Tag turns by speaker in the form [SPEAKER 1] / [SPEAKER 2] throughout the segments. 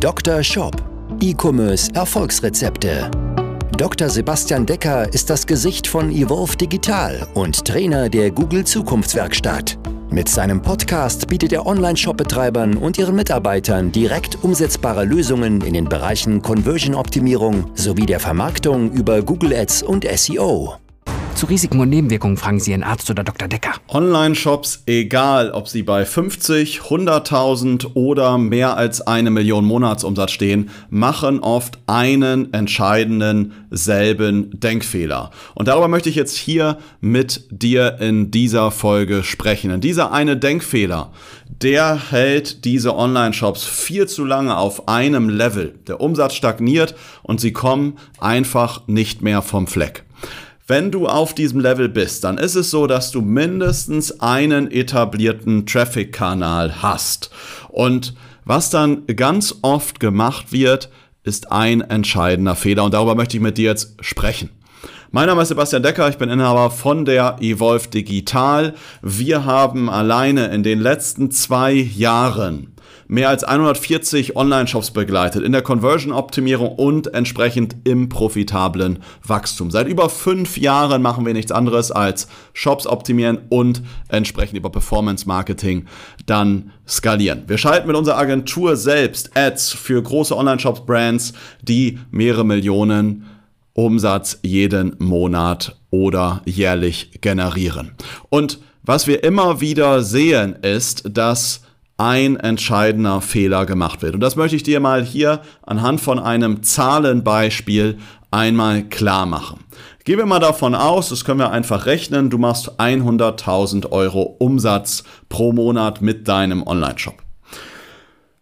[SPEAKER 1] Dr. Shop. E-Commerce Erfolgsrezepte. Dr. Sebastian Decker ist das Gesicht von Evolve Digital und Trainer der Google Zukunftswerkstatt. Mit seinem Podcast bietet er Online-Shop-Betreibern und ihren Mitarbeitern direkt umsetzbare Lösungen in den Bereichen Conversion-Optimierung sowie der Vermarktung über Google Ads und SEO.
[SPEAKER 2] Zu Risiken und Nebenwirkungen fragen Sie Ihren Arzt oder Dr. Decker.
[SPEAKER 3] Online-Shops, egal ob sie bei 50, 100.000 oder mehr als eine Million Monatsumsatz stehen, machen oft einen entscheidenden selben Denkfehler. Und darüber möchte ich jetzt hier mit dir in dieser Folge sprechen. Denn dieser eine Denkfehler, der hält diese Online-Shops viel zu lange auf einem Level. Der Umsatz stagniert und sie kommen einfach nicht mehr vom Fleck. Wenn du auf diesem Level bist, dann ist es so, dass du mindestens einen etablierten Traffic-Kanal hast. Und was dann ganz oft gemacht wird, ist ein entscheidender Fehler. Und darüber möchte ich mit dir jetzt sprechen. Mein Name ist Sebastian Decker, ich bin Inhaber von der Evolve Digital. Wir haben alleine in den letzten zwei Jahren mehr als 140 Online-Shops begleitet in der Conversion-Optimierung und entsprechend im profitablen Wachstum. Seit über fünf Jahren machen wir nichts anderes als Shops optimieren und entsprechend über Performance-Marketing dann skalieren. Wir schalten mit unserer Agentur selbst Ads für große Online-Shops-Brands, die mehrere Millionen Umsatz jeden Monat oder jährlich generieren. Und was wir immer wieder sehen, ist, dass ein entscheidender Fehler gemacht wird. Und das möchte ich dir mal hier anhand von einem Zahlenbeispiel einmal klar machen. Gehen wir mal davon aus, das können wir einfach rechnen, du machst 100.000 Euro Umsatz pro Monat mit deinem Online-Shop.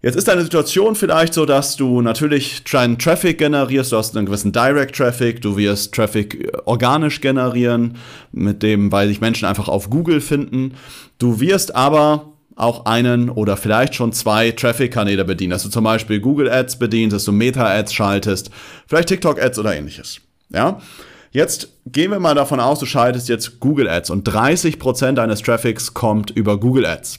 [SPEAKER 3] Jetzt ist deine Situation vielleicht so, dass du natürlich deinen Traffic generierst, du hast einen gewissen Direct Traffic, du wirst Traffic äh, organisch generieren, mit dem, weil sich Menschen einfach auf Google finden. Du wirst aber auch einen oder vielleicht schon zwei Traffic-Kanäle bedienen, dass du zum Beispiel Google Ads bedienst, dass du Meta-Ads schaltest, vielleicht TikTok-Ads oder ähnliches. Ja? Jetzt gehen wir mal davon aus, du schaltest jetzt Google Ads und 30% deines Traffics kommt über Google Ads.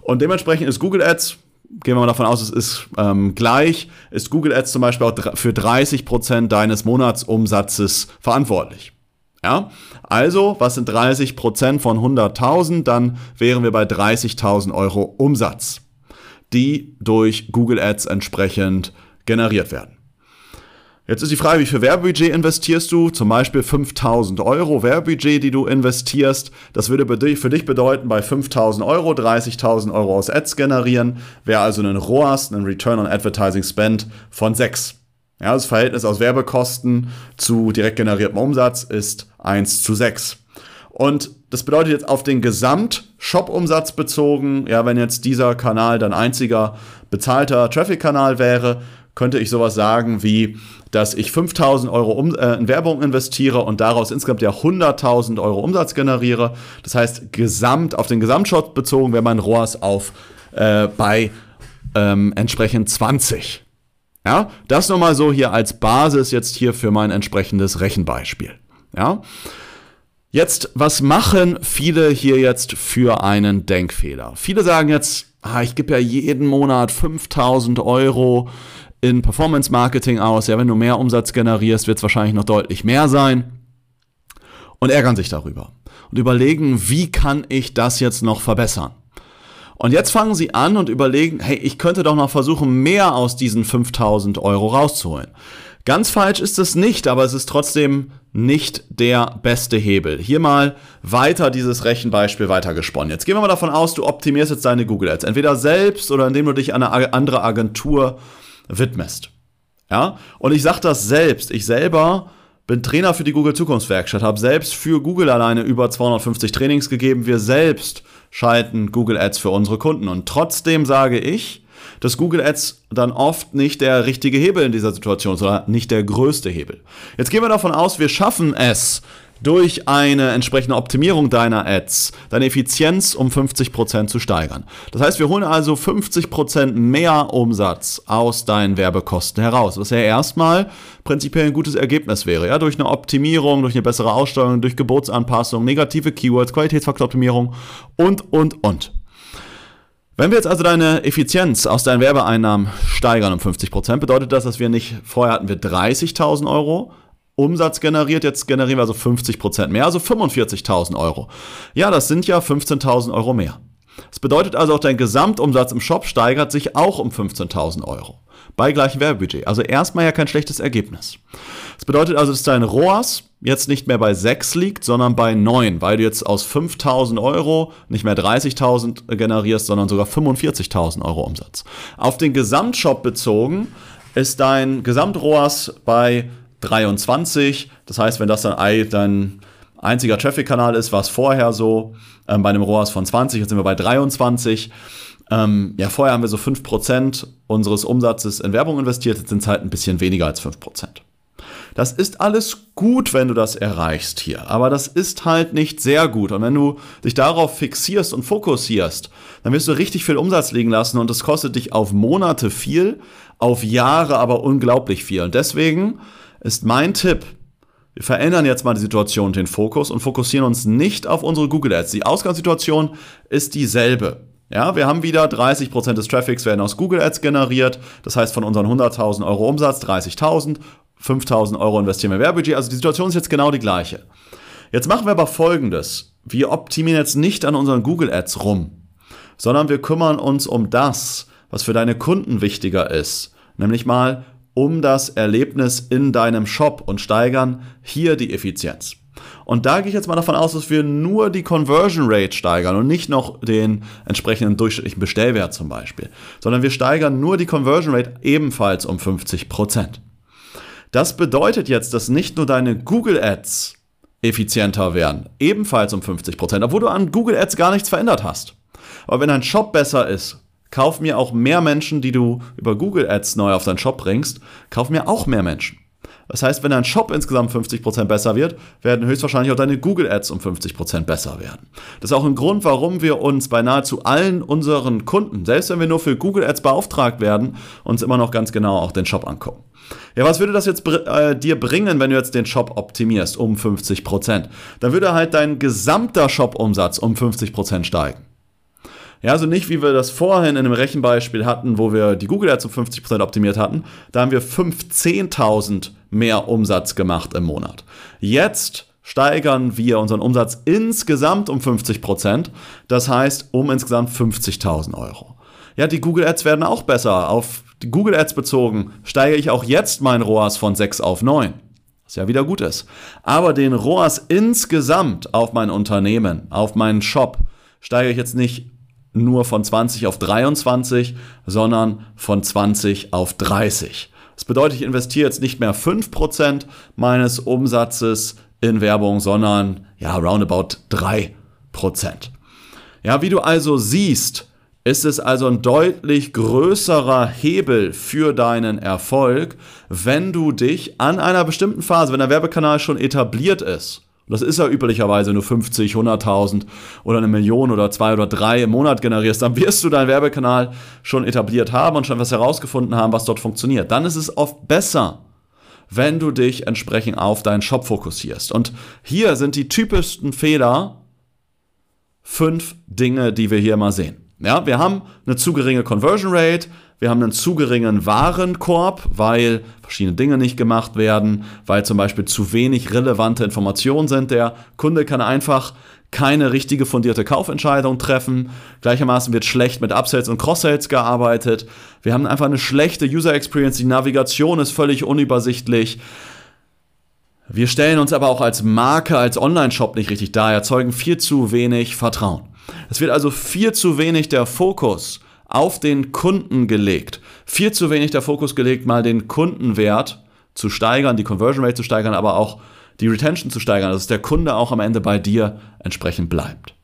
[SPEAKER 3] Und dementsprechend ist Google Ads, gehen wir mal davon aus, es ist ähm, gleich, ist Google Ads zum Beispiel auch für 30% deines Monatsumsatzes verantwortlich. Ja? Also, was sind 30% von 100.000? Dann wären wir bei 30.000 Euro Umsatz, die durch Google Ads entsprechend generiert werden. Jetzt ist die Frage, wie viel Werbebudget investierst du? Zum Beispiel 5000 Euro Werbebudget, die du investierst. Das würde für dich bedeuten, bei 5000 Euro 30.000 Euro aus Ads generieren. Wäre also ein ROAS, ein Return on Advertising Spend von 6. Ja, das Verhältnis aus Werbekosten zu direkt generiertem Umsatz ist 1 zu 6. Und das bedeutet jetzt auf den Gesamt-Shop-Umsatz bezogen, ja, wenn jetzt dieser Kanal dein einziger bezahlter Traffic-Kanal wäre, könnte ich sowas sagen wie, dass ich 5000 Euro um, äh, in Werbung investiere und daraus insgesamt ja 100.000 Euro Umsatz generiere. Das heißt, gesamt, auf den Gesamtshop bezogen wäre mein ROAS auf äh, bei ähm, entsprechend 20. Ja, das nochmal so hier als Basis jetzt hier für mein entsprechendes Rechenbeispiel. Ja. Jetzt, was machen viele hier jetzt für einen Denkfehler? Viele sagen jetzt, ah, ich gebe ja jeden Monat 5000 Euro in Performance Marketing aus. Ja, wenn du mehr Umsatz generierst, wird es wahrscheinlich noch deutlich mehr sein. Und ärgern sich darüber. Und überlegen, wie kann ich das jetzt noch verbessern? Und jetzt fangen sie an und überlegen, hey, ich könnte doch noch versuchen, mehr aus diesen 5000 Euro rauszuholen. Ganz falsch ist es nicht, aber es ist trotzdem nicht der beste Hebel. Hier mal weiter dieses Rechenbeispiel weitergesponnen. Jetzt gehen wir mal davon aus, du optimierst jetzt deine Google Ads. Entweder selbst oder indem du dich an eine andere Agentur widmest. Ja? Und ich sage das selbst. Ich selber bin Trainer für die Google Zukunftswerkstatt, habe selbst für Google alleine über 250 Trainings gegeben. Wir selbst schalten Google Ads für unsere Kunden. Und trotzdem sage ich, dass Google Ads dann oft nicht der richtige Hebel in dieser Situation ist oder nicht der größte Hebel. Jetzt gehen wir davon aus, wir schaffen es, durch eine entsprechende Optimierung deiner Ads deine Effizienz um 50% zu steigern. Das heißt, wir holen also 50% mehr Umsatz aus deinen Werbekosten heraus, was ja erstmal prinzipiell ein gutes Ergebnis wäre. Ja, durch eine Optimierung, durch eine bessere Aussteuerung, durch Geburtsanpassung, negative Keywords, Qualitätsfaktoroptimierung und, und, und. Wenn wir jetzt also deine Effizienz aus deinen Werbeeinnahmen steigern um 50%, Prozent, bedeutet das, dass wir nicht, vorher hatten wir 30.000 Euro Umsatz generiert, jetzt generieren wir also 50 Prozent mehr, also 45.000 Euro. Ja, das sind ja 15.000 Euro mehr. Das bedeutet also auch, dein Gesamtumsatz im Shop steigert sich auch um 15.000 Euro. Bei gleichem Werbebudget. Also erstmal ja kein schlechtes Ergebnis. Das bedeutet also, dass dein ROAS jetzt nicht mehr bei 6 liegt, sondern bei 9, weil du jetzt aus 5.000 Euro nicht mehr 30.000 generierst, sondern sogar 45.000 Euro Umsatz. Auf den Gesamtshop bezogen ist dein Gesamt-ROAS bei 23. Das heißt, wenn das dann dein einziger Traffic-Kanal ist, war es vorher so ähm, bei einem ROAS von 20, jetzt sind wir bei 23. Ähm, ja, vorher haben wir so 5% unseres Umsatzes in Werbung investiert, jetzt sind es halt ein bisschen weniger als 5%. Das ist alles gut, wenn du das erreichst hier, aber das ist halt nicht sehr gut. Und wenn du dich darauf fixierst und fokussierst, dann wirst du richtig viel Umsatz liegen lassen und das kostet dich auf Monate viel, auf Jahre aber unglaublich viel. Und deswegen ist mein Tipp, wir verändern jetzt mal die Situation und den Fokus und fokussieren uns nicht auf unsere Google Ads. Die Ausgangssituation ist dieselbe. Ja, wir haben wieder 30% des Traffics werden aus Google Ads generiert. Das heißt, von unseren 100.000 Euro Umsatz 30.000 5000 Euro investieren wir Werbebudget. Also die Situation ist jetzt genau die gleiche. Jetzt machen wir aber Folgendes. Wir optimieren jetzt nicht an unseren Google Ads rum, sondern wir kümmern uns um das, was für deine Kunden wichtiger ist. Nämlich mal um das Erlebnis in deinem Shop und steigern hier die Effizienz. Und da gehe ich jetzt mal davon aus, dass wir nur die Conversion Rate steigern und nicht noch den entsprechenden durchschnittlichen Bestellwert zum Beispiel, sondern wir steigern nur die Conversion Rate ebenfalls um 50 Prozent. Das bedeutet jetzt, dass nicht nur deine Google Ads effizienter werden, ebenfalls um 50%, obwohl du an Google Ads gar nichts verändert hast. Aber wenn dein Shop besser ist, kauf mir auch mehr Menschen, die du über Google Ads neu auf deinen Shop bringst, kauf mir auch mehr Menschen. Das heißt, wenn dein Shop insgesamt 50% besser wird, werden höchstwahrscheinlich auch deine Google Ads um 50% besser werden. Das ist auch ein Grund, warum wir uns bei nahezu allen unseren Kunden, selbst wenn wir nur für Google Ads beauftragt werden, uns immer noch ganz genau auch den Shop angucken. Ja, was würde das jetzt äh, dir bringen, wenn du jetzt den Shop optimierst um 50%? Dann würde halt dein gesamter Shop-Umsatz um 50% steigen. Ja, also nicht, wie wir das vorhin in einem Rechenbeispiel hatten, wo wir die Google Ads um 50% optimiert hatten. Da haben wir 15.000 mehr Umsatz gemacht im Monat. Jetzt steigern wir unseren Umsatz insgesamt um 50%. Das heißt, um insgesamt 50.000 Euro. Ja, die Google Ads werden auch besser. Auf die Google Ads bezogen steige ich auch jetzt mein ROAS von 6 auf 9. Was ja wieder gut ist. Aber den ROAS insgesamt auf mein Unternehmen, auf meinen Shop, steige ich jetzt nicht nur von 20 auf 23, sondern von 20 auf 30. Das bedeutet, ich investiere jetzt nicht mehr 5% meines Umsatzes in Werbung, sondern ja, roundabout 3%. Ja, wie du also siehst, ist es also ein deutlich größerer Hebel für deinen Erfolg, wenn du dich an einer bestimmten Phase, wenn der Werbekanal schon etabliert ist, und das ist ja üblicherweise nur 50, 100.000 oder eine Million oder zwei oder drei im Monat generierst, dann wirst du deinen Werbekanal schon etabliert haben und schon was herausgefunden haben, was dort funktioniert. Dann ist es oft besser, wenn du dich entsprechend auf deinen Shop fokussierst. Und hier sind die typischsten Fehler fünf Dinge, die wir hier mal sehen. Ja, wir haben eine zu geringe Conversion Rate, wir haben einen zu geringen Warenkorb, weil verschiedene Dinge nicht gemacht werden, weil zum Beispiel zu wenig relevante Informationen sind. Der Kunde kann einfach keine richtige fundierte Kaufentscheidung treffen. Gleichermaßen wird schlecht mit Upsells und Cross-Sales gearbeitet. Wir haben einfach eine schlechte User Experience. Die Navigation ist völlig unübersichtlich. Wir stellen uns aber auch als Marke, als Online-Shop nicht richtig dar, erzeugen viel zu wenig Vertrauen. Es wird also viel zu wenig der Fokus auf den Kunden gelegt. Viel zu wenig der Fokus gelegt, mal den Kundenwert zu steigern, die Conversion Rate zu steigern, aber auch die Retention zu steigern, dass der Kunde auch am Ende bei dir entsprechend bleibt.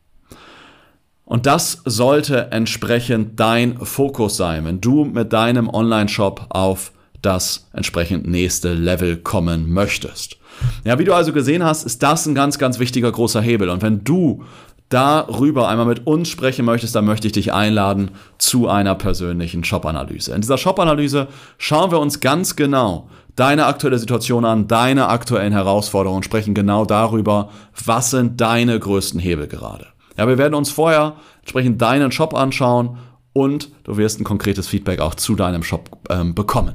[SPEAKER 3] Und das sollte entsprechend dein Fokus sein, wenn du mit deinem Online-Shop auf das entsprechend nächste Level kommen möchtest. Ja, wie du also gesehen hast, ist das ein ganz, ganz wichtiger großer Hebel. Und wenn du darüber einmal mit uns sprechen möchtest, dann möchte ich dich einladen zu einer persönlichen Shop-Analyse. In dieser Shop-Analyse schauen wir uns ganz genau deine aktuelle Situation an, deine aktuellen Herausforderungen sprechen genau darüber, was sind deine größten Hebel gerade. Ja, wir werden uns vorher entsprechend deinen Shop anschauen und du wirst ein konkretes Feedback auch zu deinem Shop ähm, bekommen.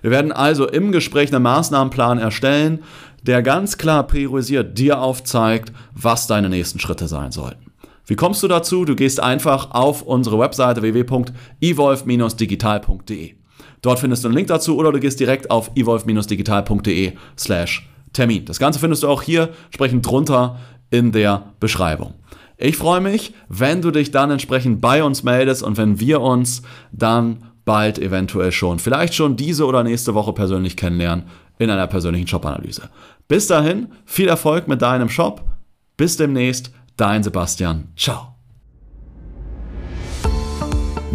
[SPEAKER 3] Wir werden also im Gespräch einen Maßnahmenplan erstellen, der ganz klar priorisiert dir aufzeigt, was deine nächsten Schritte sein sollten. Wie kommst du dazu? Du gehst einfach auf unsere Webseite www.evolve-digital.de. Dort findest du einen Link dazu oder du gehst direkt auf evolve-digital.de slash Termin. Das Ganze findest du auch hier entsprechend drunter in der Beschreibung. Ich freue mich, wenn du dich dann entsprechend bei uns meldest und wenn wir uns dann bald eventuell schon, vielleicht schon diese oder nächste Woche persönlich kennenlernen in einer persönlichen Shop-Analyse. Bis dahin, viel Erfolg mit deinem Shop. Bis demnächst, dein Sebastian. Ciao.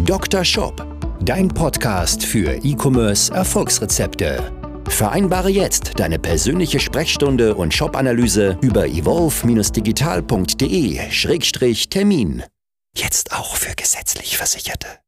[SPEAKER 1] Dr. Shop, dein Podcast für E-Commerce Erfolgsrezepte. Vereinbare jetzt deine persönliche Sprechstunde und Shop-Analyse über evolve-digital.de-termin. Jetzt auch für gesetzlich Versicherte.